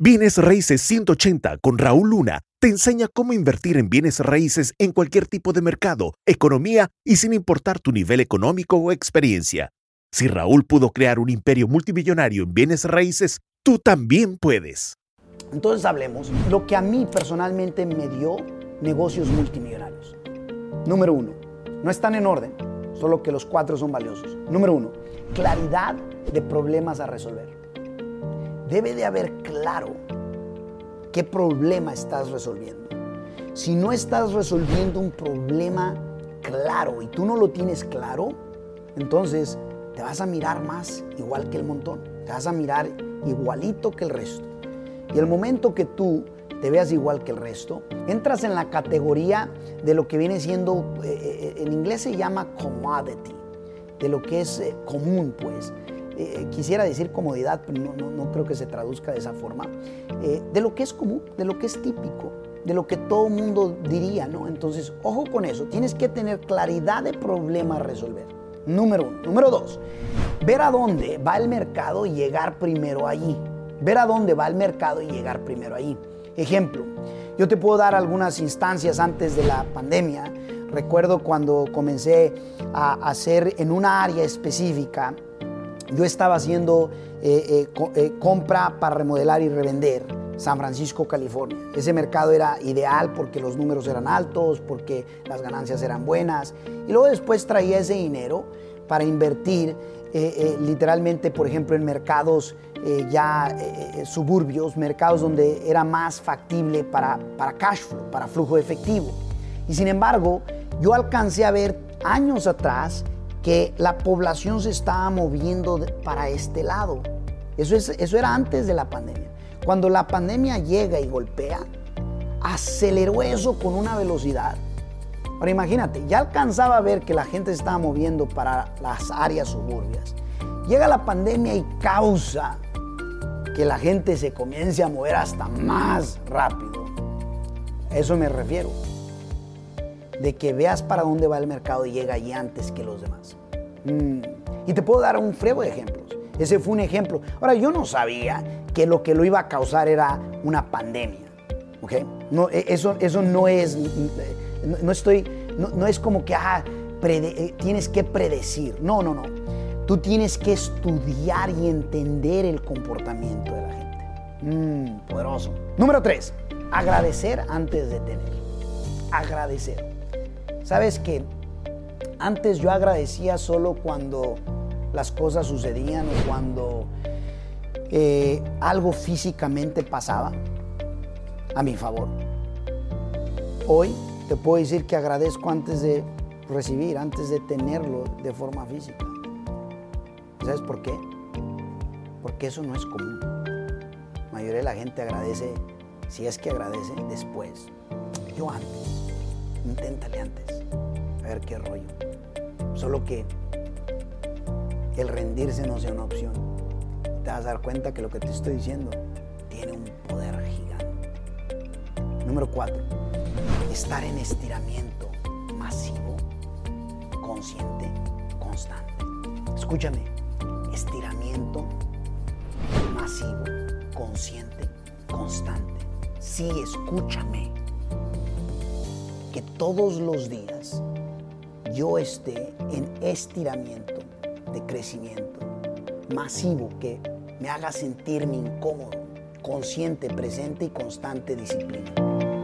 Bienes Raíces 180 con Raúl Luna te enseña cómo invertir en bienes raíces en cualquier tipo de mercado, economía y sin importar tu nivel económico o experiencia. Si Raúl pudo crear un imperio multimillonario en bienes raíces, tú también puedes. Entonces hablemos lo que a mí personalmente me dio negocios multimillonarios. Número uno, no están en orden, solo que los cuatro son valiosos. Número uno, claridad de problemas a resolver debe de haber claro qué problema estás resolviendo. Si no estás resolviendo un problema claro y tú no lo tienes claro, entonces te vas a mirar más igual que el montón, te vas a mirar igualito que el resto. Y el momento que tú te veas igual que el resto, entras en la categoría de lo que viene siendo, eh, eh, en inglés se llama commodity, de lo que es eh, común, pues. Eh, quisiera decir comodidad, pero no, creo que se traduzca de esa forma, eh, de lo que es común, de lo que es típico, de lo que todo mundo diría, ¿no? Entonces, ojo con eso, tienes que tener claridad de problema a resolver. Número uno. Número dos, ver a dónde va el mercado y llegar primero allí. Ver a dónde va el mercado y llegar primero allí. Ejemplo, yo te puedo dar algunas instancias antes de la pandemia. Recuerdo cuando comencé a hacer en una área específica yo estaba haciendo eh, eh, eh, compra para remodelar y revender San Francisco, California. Ese mercado era ideal porque los números eran altos, porque las ganancias eran buenas. Y luego después traía ese dinero para invertir literalmente, por ejemplo, en mercados ya suburbios, mercados donde era más factible para, para cash flow, para flujo efectivo. Y sin embargo, yo alcancé a ver años atrás que la población se estaba moviendo para este lado. Eso, es, eso era antes de la pandemia. Cuando la pandemia llega y golpea, aceleró eso con una velocidad. Ahora imagínate, ya alcanzaba a ver que la gente se estaba moviendo para las áreas suburbias. Llega la pandemia y causa que la gente se comience a mover hasta más rápido. A eso me refiero de que veas para dónde va el mercado y llega allí antes que los demás. Mm. Y te puedo dar un frego de ejemplos. Ese fue un ejemplo. Ahora, yo no sabía que lo que lo iba a causar era una pandemia. ¿Ok? No, e, eso, eso no es. No, estoy. No, es como que ah, eh, tienes que predecir. No, no, no. Tú tienes que estudiar y entender el comportamiento de la gente. Mm, poderoso. Número tres, agradecer antes de tener. Agradecer. ¿Sabes que Antes yo agradecía solo cuando las cosas sucedían o cuando eh, algo físicamente pasaba a mi favor. Hoy te puedo decir que agradezco antes de recibir, antes de tenerlo de forma física. ¿Sabes por qué? Porque eso no es común. La mayoría de la gente agradece, si es que agradece, después. Yo antes. Inténtale antes ver qué rollo. Solo que el rendirse no sea una opción. Te vas a dar cuenta que lo que te estoy diciendo tiene un poder gigante. Número cuatro, estar en estiramiento masivo, consciente, constante. Escúchame, estiramiento masivo, consciente, constante. Sí, escúchame. Que todos los días yo esté en estiramiento de crecimiento masivo que me haga sentirme incómodo, consciente, presente y constante disciplina.